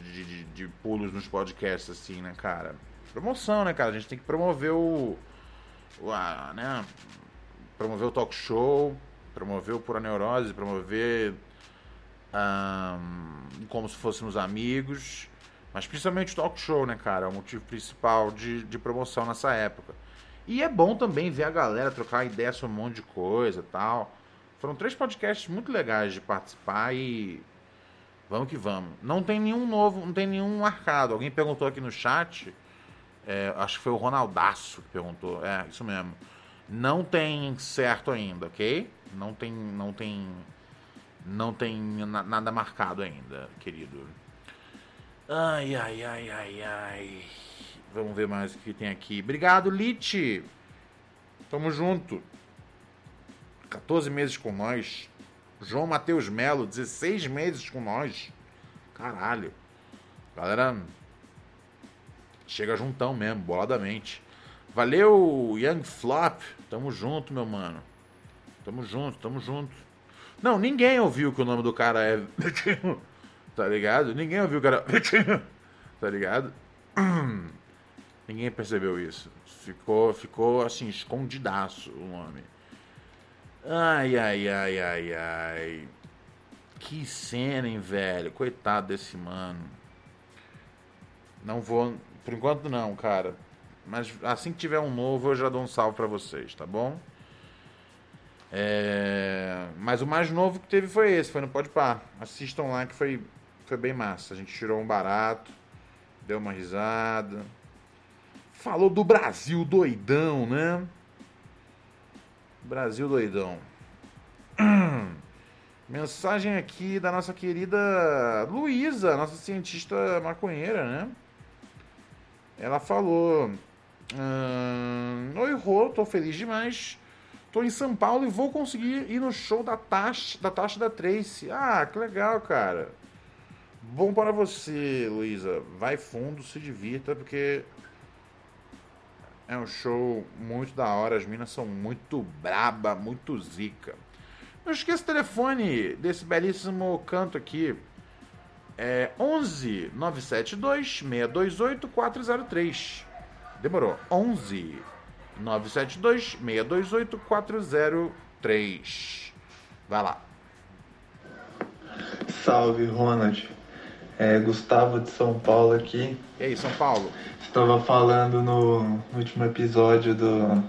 De, de, de- pulos nos podcasts, assim, né, cara? Promoção, né, cara? A gente tem que promover o. o a, né? Promover o talk show, promover o Pura Neurose, promover ahn, como se fôssemos amigos. Mas principalmente o talk show, né, cara? É o motivo principal de, de promoção nessa época. E é bom também ver a galera trocar ideia sobre um monte de coisa tal. Foram três podcasts muito legais de participar e. Vamos que vamos. Não tem nenhum novo, não tem nenhum marcado. Alguém perguntou aqui no chat. é, acho que foi o Ronaldaço que perguntou. É, isso mesmo. Não tem certo ainda, ok? Não tem. Não tem. Não tem na- nada marcado ainda, querido. Ai, ai, ai, ai, ai. Vamos ver mais o que tem aqui. Obrigado, Lit. Tamo junto. 14 meses com nós. João Matheus Melo, 16 meses com nós. Caralho. Galera, chega juntão mesmo, boladamente. Valeu, Young Flop. Tamo junto, meu mano. Tamo junto, tamo junto. Não, ninguém ouviu que o nome do cara é. *laughs* tá ligado? Ninguém ouviu que era. *laughs* tá ligado? *clears throat* Ninguém percebeu isso. Ficou, ficou assim, escondidaço o nome. Ai, ai, ai, ai, ai. Que cena, hein, velho? Coitado desse mano. Não vou. Por enquanto não, cara. Mas assim que tiver um novo, eu já dou um salve pra vocês, tá bom? É, Mas o mais novo que teve foi esse, foi no Pode Par. Assistam lá que foi, foi bem massa. A gente tirou um barato, deu uma risada. Falou do Brasil doidão, né? Brasil doidão. *clears throat* Mensagem aqui da nossa querida Luísa, nossa cientista maconheira, né? Ela falou: "Ahn, Oi, Rô, tô feliz demais. Tô em São Paulo e vou conseguir ir no show da Taxa da, taxa da Tracy. Ah, que legal, cara. Bom para você, Luísa. Vai fundo, se divirta, porque é um show muito da hora. As minas são muito braba, muito zica. Não esqueça o telefone desse belíssimo canto aqui. É 11 972 628 403. Demorou. 11 972 628 403. Vai lá. Salve, Ronald. É Gustavo de São Paulo aqui. E aí, São Paulo? Estava falando no, no último episódio do,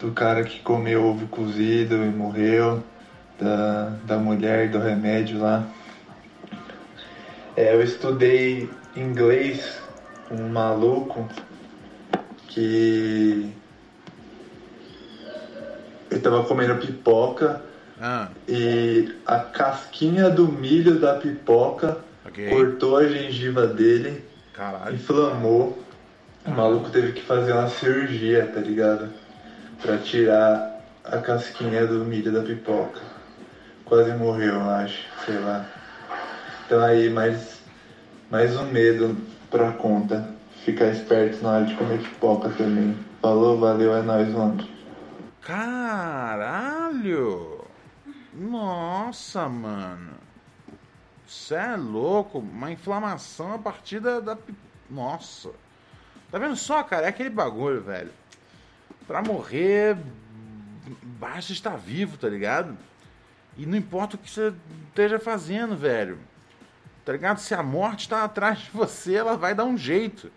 do cara que comeu ovo cozido e morreu, da, da mulher do remédio lá. É, eu estudei inglês com um maluco que ele tava comendo pipoca Ah, e a casquinha do milho da pipoca ok. cortou a gengiva dele, Caralho. inflamou. O maluco teve que fazer uma cirurgia, tá ligado? Pra tirar a casquinha do milho da pipoca. Quase morreu, eu acho, sei lá. Então aí, mais, mais um medo pra conta. Ficar esperto na hora de comer pipoca também. Falou, valeu, é nóis, mano. Caralho! Nossa, mano. Cê é louco. Uma inflamação a partir da, da. Nossa. Tá vendo só, cara? É aquele bagulho, velho. Pra morrer, basta estar vivo, tá ligado? E não importa o que você esteja fazendo, velho. Tá ligado? Se a morte tá atrás de você, ela vai dar um jeito.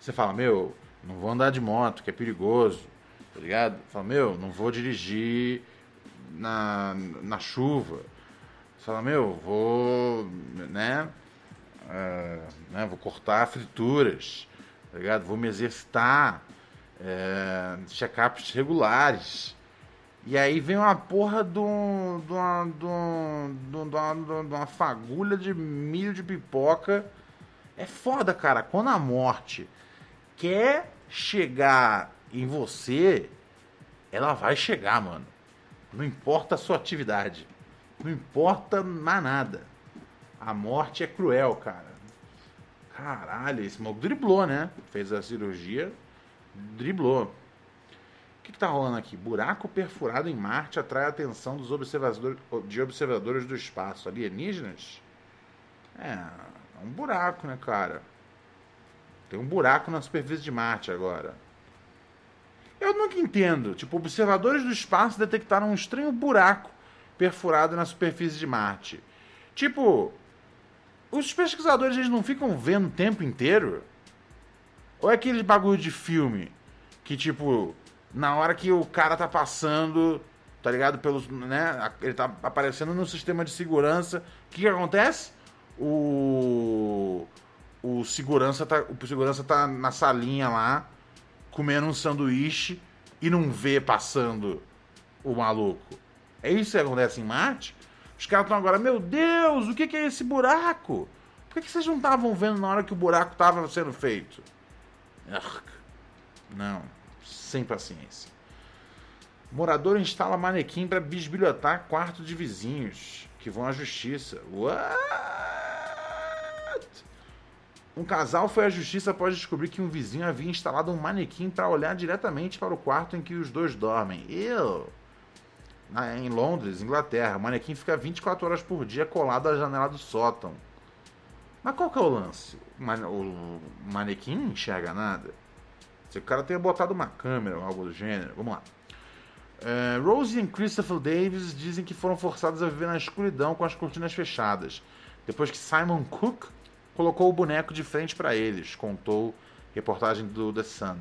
Você fala, meu, não vou andar de moto, que é perigoso. Tá ligado? Fala, meu, não vou dirigir na, na chuva. Você fala, meu, vou, né? ah, né, Vou cortar frituras. Tá ligado? Vou me exercitar. É, check-ups regulares. E aí vem uma porra de, um, de, uma, de, um, de, um- de uma, de uma fagulha de milho de pipoca. É foda, cara. Quando a morte quer chegar em você, ela vai chegar, mano. Não importa a sua atividade. Não importa mais nada. A morte é cruel, cara. Caralho, esse maluco driblou, né? Fez a cirurgia, driblou. O que, que tá rolando aqui? Buraco perfurado em Marte atrai a atenção dos observadores, de observadores do espaço. Alienígenas? É, é um buraco, né, cara? Tem um buraco na superfície de Marte agora. Eu nunca entendo. Tipo, observadores do espaço detectaram um estranho buraco perfurado na superfície de Marte. Tipo, os pesquisadores eles não ficam vendo o tempo inteiro? Ou é aquele bagulho de filme que, tipo, na hora que o cara tá passando, tá ligado? Pelos, né? Ele tá aparecendo no sistema de segurança. O que, que acontece? O. O segurança, tá, o segurança tá na salinha lá, comendo um sanduíche e não vê passando o maluco. É isso que acontece em Marte? Os caras estão agora, meu Deus, o que, que é esse buraco? Por que, que vocês não estavam vendo na hora que o buraco estava sendo feito? Não, sem paciência. Morador instala manequim para bisbilhotar quarto de vizinhos que vão à justiça. What? Um casal foi à justiça após descobrir que um vizinho havia instalado um manequim para olhar diretamente para o quarto em que os dois dormem. Eu. Em Londres, Inglaterra, o manequim fica 24 horas por dia colado à janela do sótão. Mas qual que é o lance? O mane- O manequim não enxerga nada? Se o cara tenha botado uma câmera ou algo do gênero. Vamos lá. É, Rosie e Christopher Davis dizem que foram forçados a viver na escuridão com as cortinas fechadas, depois que Simon Cook colocou o boneco de frente para eles, contou reportagem do The Sun.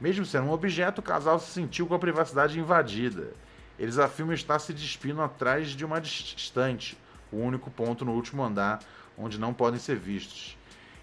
Mesmo sendo um objeto, o casal se sentiu com a privacidade invadida. Eles afirmam estar se despindo atrás de uma distante, o único ponto no último andar onde não podem ser vistos.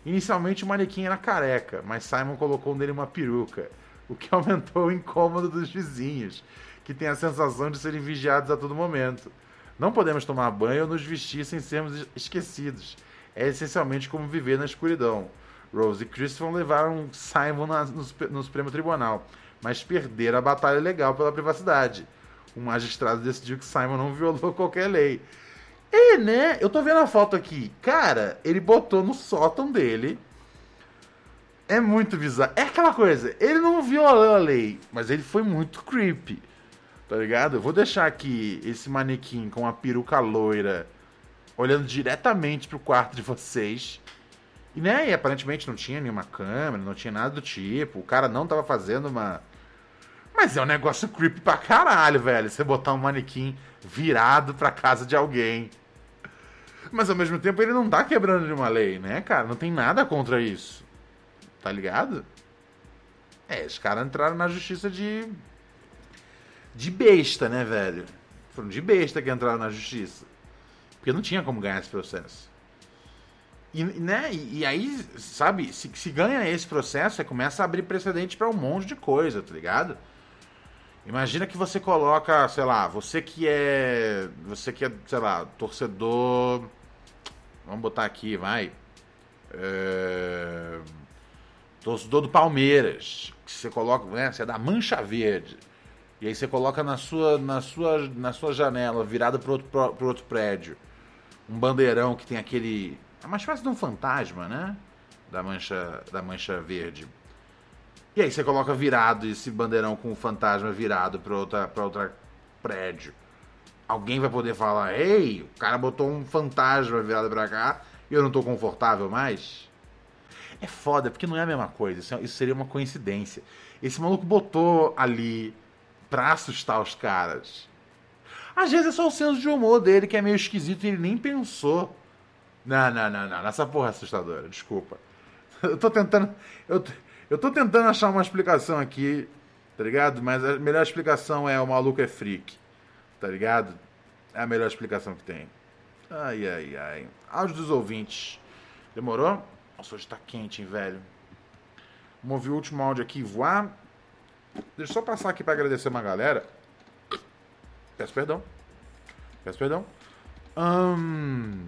Inicialmente o manequim era careca, mas Simon colocou nele uma peruca, o que *laughs* aumentou o incômodo dos vizinhos, que têm a sensação de serem vigiados a todo momento. Não podemos tomar banho ou nos vestir sem sermos esquecidos. É essencialmente como viver na escuridão. Rose e Christopher levaram Simon na- no, no Supremo Tribunal, mas perderam a batalha legal pela privacidade. O magistrado decidiu que Simon não violou qualquer lei. E, né? Eu tô vendo a foto aqui. Cara, ele botou no sótão dele. É muito bizarro. É aquela coisa, ele não violou a lei, mas ele foi muito creepy. Tá ligado? Eu vou deixar aqui esse manequim com a peruca loira olhando diretamente pro quarto de vocês. E, né, e aparentemente não tinha nenhuma câmera, não tinha nada do tipo. O cara não tava fazendo uma. Mas é um negócio creepy pra caralho, velho. Você botar um manequim virado pra casa de alguém. Mas ao mesmo tempo ele não tá quebrando de uma lei, né, cara? Não tem nada contra isso. Tá ligado? É, os caras entraram na justiça de. de besta, né, velho? Foram de besta que entraram na justiça. Porque não tinha como ganhar esse processo. E, né, e, e aí, sabe, se, se ganha esse processo, você começa a abrir precedente para um monte de coisa, tá ligado? Imagina que você coloca, sei lá, você que é. Você que é, sei lá, torcedor. Vamos botar aqui, vai. É, torcedor do Palmeiras. Que você coloca, né? Você é da Mancha Verde. E aí você coloca na sua, na sua, na sua janela, virada para outro, outro prédio, um bandeirão que tem aquele. É uma espécie de um fantasma, né? Da mancha, da mancha verde. E aí você coloca virado esse bandeirão com o fantasma virado para outra, pra outra prédio. Alguém vai poder falar: Ei, o cara botou um fantasma virado para cá e eu não tô confortável mais? É foda, porque não é a mesma coisa. Isso, é, isso seria uma coincidência. Esse maluco botou ali pra assustar os caras. Às vezes é só o senso de humor dele que é meio esquisito e ele nem pensou. Não, não, não, não. Essa porra assustadora, desculpa. *laughs* Eu tô tentando. Eu, eu tô tentando achar uma explicação aqui, tá ligado? Mas a melhor explicação é o maluco é freak, tá ligado? É a melhor explicação que tem. Ai, ai, ai. Áudio dos ouvintes. Demorou? Nossa, hoje tá quente, hein, velho. Vamos ouvir o último áudio aqui voar. Deixa eu só passar aqui para agradecer uma galera. Peço perdão. Peço perdão. Hum,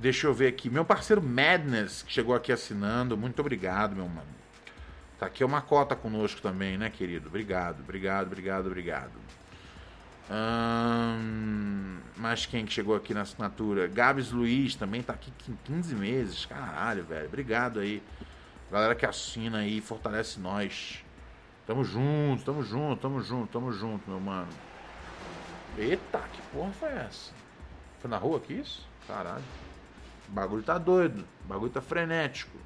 deixa eu ver aqui. Meu parceiro Madness, que chegou aqui assinando. Muito obrigado, meu mano. Tá aqui uma cota conosco também, né, querido? Obrigado, obrigado, obrigado, obrigado. Hum, mas quem que chegou aqui na assinatura? Gabs Luiz também tá aqui 15 meses. Caralho, velho. Obrigado aí. Galera que assina aí, fortalece nós. Tamo junto, tamo junto, tamo junto, tamo junto, meu mano. Eita, que porra foi essa? Foi na rua aqui isso? Caralho. O bagulho tá doido. O bagulho tá frenético.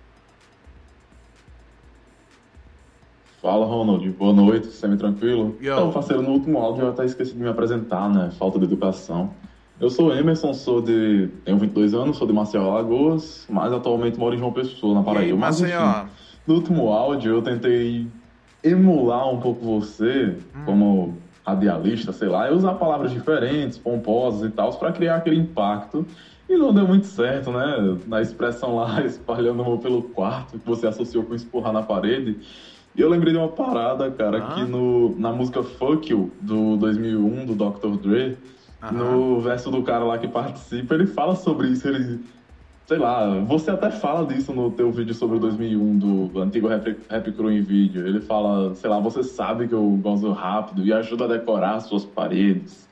Fala, Ronald. Boa noite, semi-tranquilo? Então, parceiro, no último áudio eu até esqueci de me apresentar, né? Falta de educação. Eu sou Emerson, sou de. tenho 22 anos, sou de Maceió, Alagoas, mas atualmente moro em João Pessoa, na Paraíba. aí, mas, Maceió? no último áudio eu tentei emular um pouco você, hum. como radialista, sei lá, e usar palavras diferentes, pomposas e tal, para criar aquele impacto. E não deu muito certo, né? Na expressão lá, *laughs* espalhando pelo quarto, que você associou com espurrar na parede. E eu lembrei de uma parada, cara, ah. que no, na música Fuck You, do 2001, do Dr. Dre, no verso do cara lá que participa, ele fala sobre isso, ele... Sei lá, você até fala disso no teu vídeo sobre o 2001 do antigo Rap, Rap Crew em vídeo. Ele fala, sei lá, você sabe que eu gosto rápido e ajuda a decorar as suas paredes.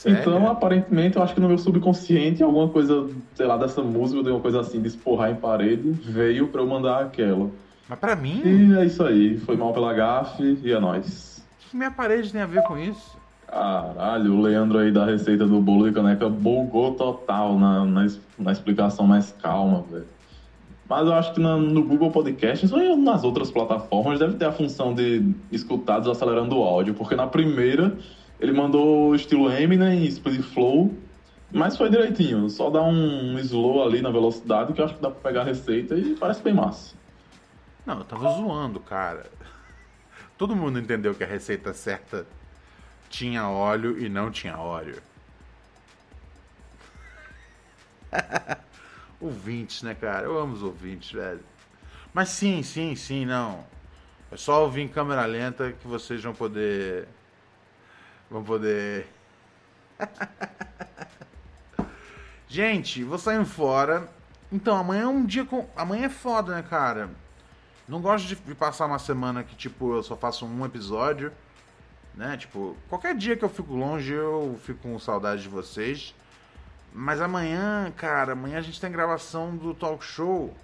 Sério? Então, aparentemente, eu acho que no meu subconsciente, alguma coisa, sei lá, dessa música, de uma coisa assim, de esporrar em parede, veio pra eu mandar aquela. Mas pra mim. E é isso aí. Foi mal pela gafe e é nóis. O que minha parede tem a ver com isso? Caralho, o Leandro aí da receita do bolo de caneca bugou total na, na, na explicação mais calma, velho. Mas eu acho que na, no Google Podcasts ou nas outras plataformas deve ter a função de escutados acelerando o áudio, porque na primeira ele mandou estilo Eminem, Speed Flow, mas foi direitinho, só dá um slow ali na velocidade que eu acho que dá pra pegar a receita e parece bem massa. Não, eu tava zoando, cara. *laughs* Todo mundo entendeu que a receita certa tinha óleo e não tinha óleo. *laughs* ouvintes, né, cara? Eu amo os ouvintes, velho. Mas sim, sim, sim, não. É só ouvir em câmera lenta que vocês vão poder. Vão poder. Gente, vou saindo fora. Então, amanhã é um dia com. Amanhã é foda, né, cara? Não gosto de passar uma semana que, tipo, eu só faço um episódio, né? Tipo, qualquer dia que eu fico longe, eu fico com saudade de vocês. Mas amanhã, cara, amanhã a gente tem gravação do talk show.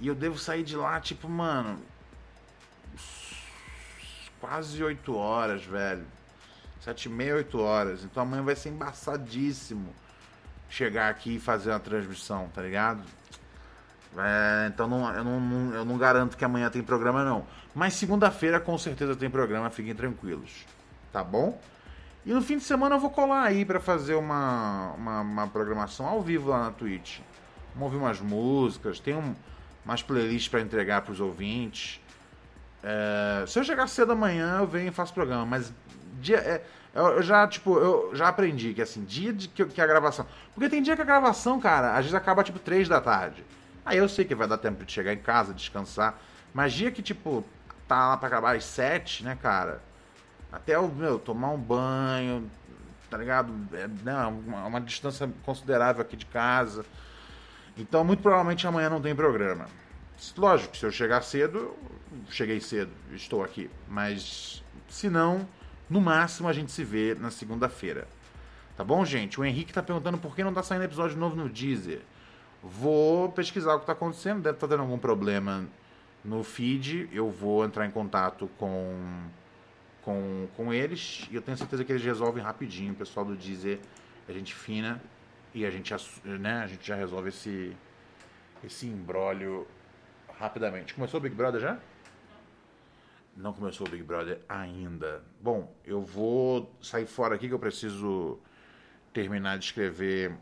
E eu devo sair de lá, tipo, mano. Quase 8 horas, velho. 7 e meia, 8 horas. Então amanhã vai ser embaçadíssimo. chegar aqui e fazer uma transmissão, tá ligado? É, então não, eu, não, não, eu não garanto que amanhã tem programa, não. Mas segunda-feira com certeza tem programa, fiquem tranquilos. Tá bom? E no fim de semana eu vou colar aí para fazer uma, uma, uma, programação ao vivo lá na Twitch. Vamos ouvir umas músicas, tem um, umas playlists para entregar para os ouvintes. É, se eu chegar cedo amanhã, eu venho e faço programa, mas dia, é, eu, já, tipo, eu já aprendi que assim, dia de que, que a gravação. Porque tem dia que a gravação, cara, às vezes acaba tipo 3 da tarde. Aí eu sei que vai dar tempo de chegar em casa, descansar. Mas dia que, tipo, tá lá pra acabar às 7, né, cara? Até o meu, tomar um banho, tá ligado? É né, uma, uma distância considerável aqui de casa. Então, muito provavelmente amanhã não tem programa. Lógico, se eu chegar cedo, cheguei cedo, estou aqui. Mas, se não, no máximo a gente se vê na segunda-feira. Tá bom, gente? O Henrique tá perguntando por que não tá saindo episódio novo no Deezer. Vou pesquisar o que tá acontecendo, deve estar tá tendo algum problema no feed. Eu vou entrar em contato com com, com eles e eu tenho certeza que eles resolvem rapidinho. O pessoal do Deezer é gente fina e a gente, né, a gente já resolve esse, esse embrólio rapidamente. Começou o Big Brother já? Não começou o Big Brother ainda. Bom, eu vou sair fora aqui que eu preciso terminar de escrever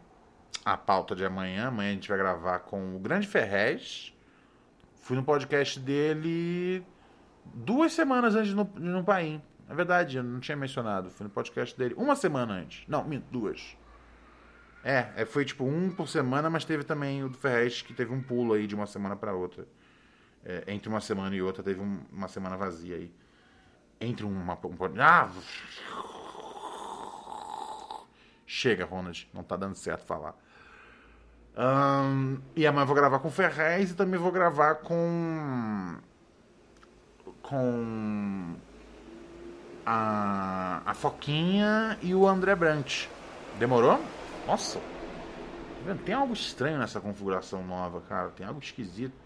a pauta de amanhã. Amanhã a gente vai gravar com o Grande Ferrez. Fui no podcast dele duas semanas antes no, no Paim. É verdade, eu não tinha mencionado. Fui no podcast dele uma semana antes. Não, duas. É, é, foi tipo um por semana, mas teve também o do Ferrez, que teve um pulo aí de uma semana para outra. É, entre uma semana e outra, teve um, uma semana vazia aí. Entre uma. Um, ah! Chega, Ronald. Não tá dando certo falar. Um, e amanhã eu vou gravar com Ferrez e também vou gravar com. Com a, a Foquinha e o André Brant. Demorou? Nossa! Tá tem algo estranho nessa configuração nova, cara. Tem algo esquisito.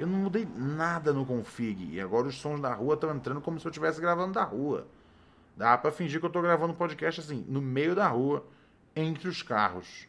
Eu não mudei nada no config. E agora os sons da rua estão entrando como se eu estivesse gravando da rua. Dá pra fingir que eu tô gravando podcast assim, no meio da rua, entre os carros.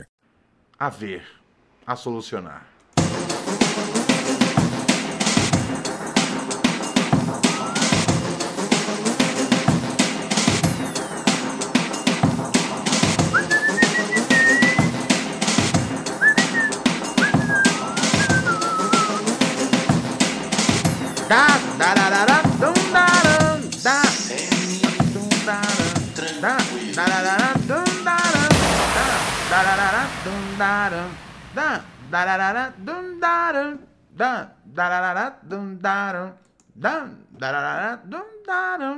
A ver, a solucionar. Da dum da da da da da dum da dum da da da da dum da dum da da da da dum da dum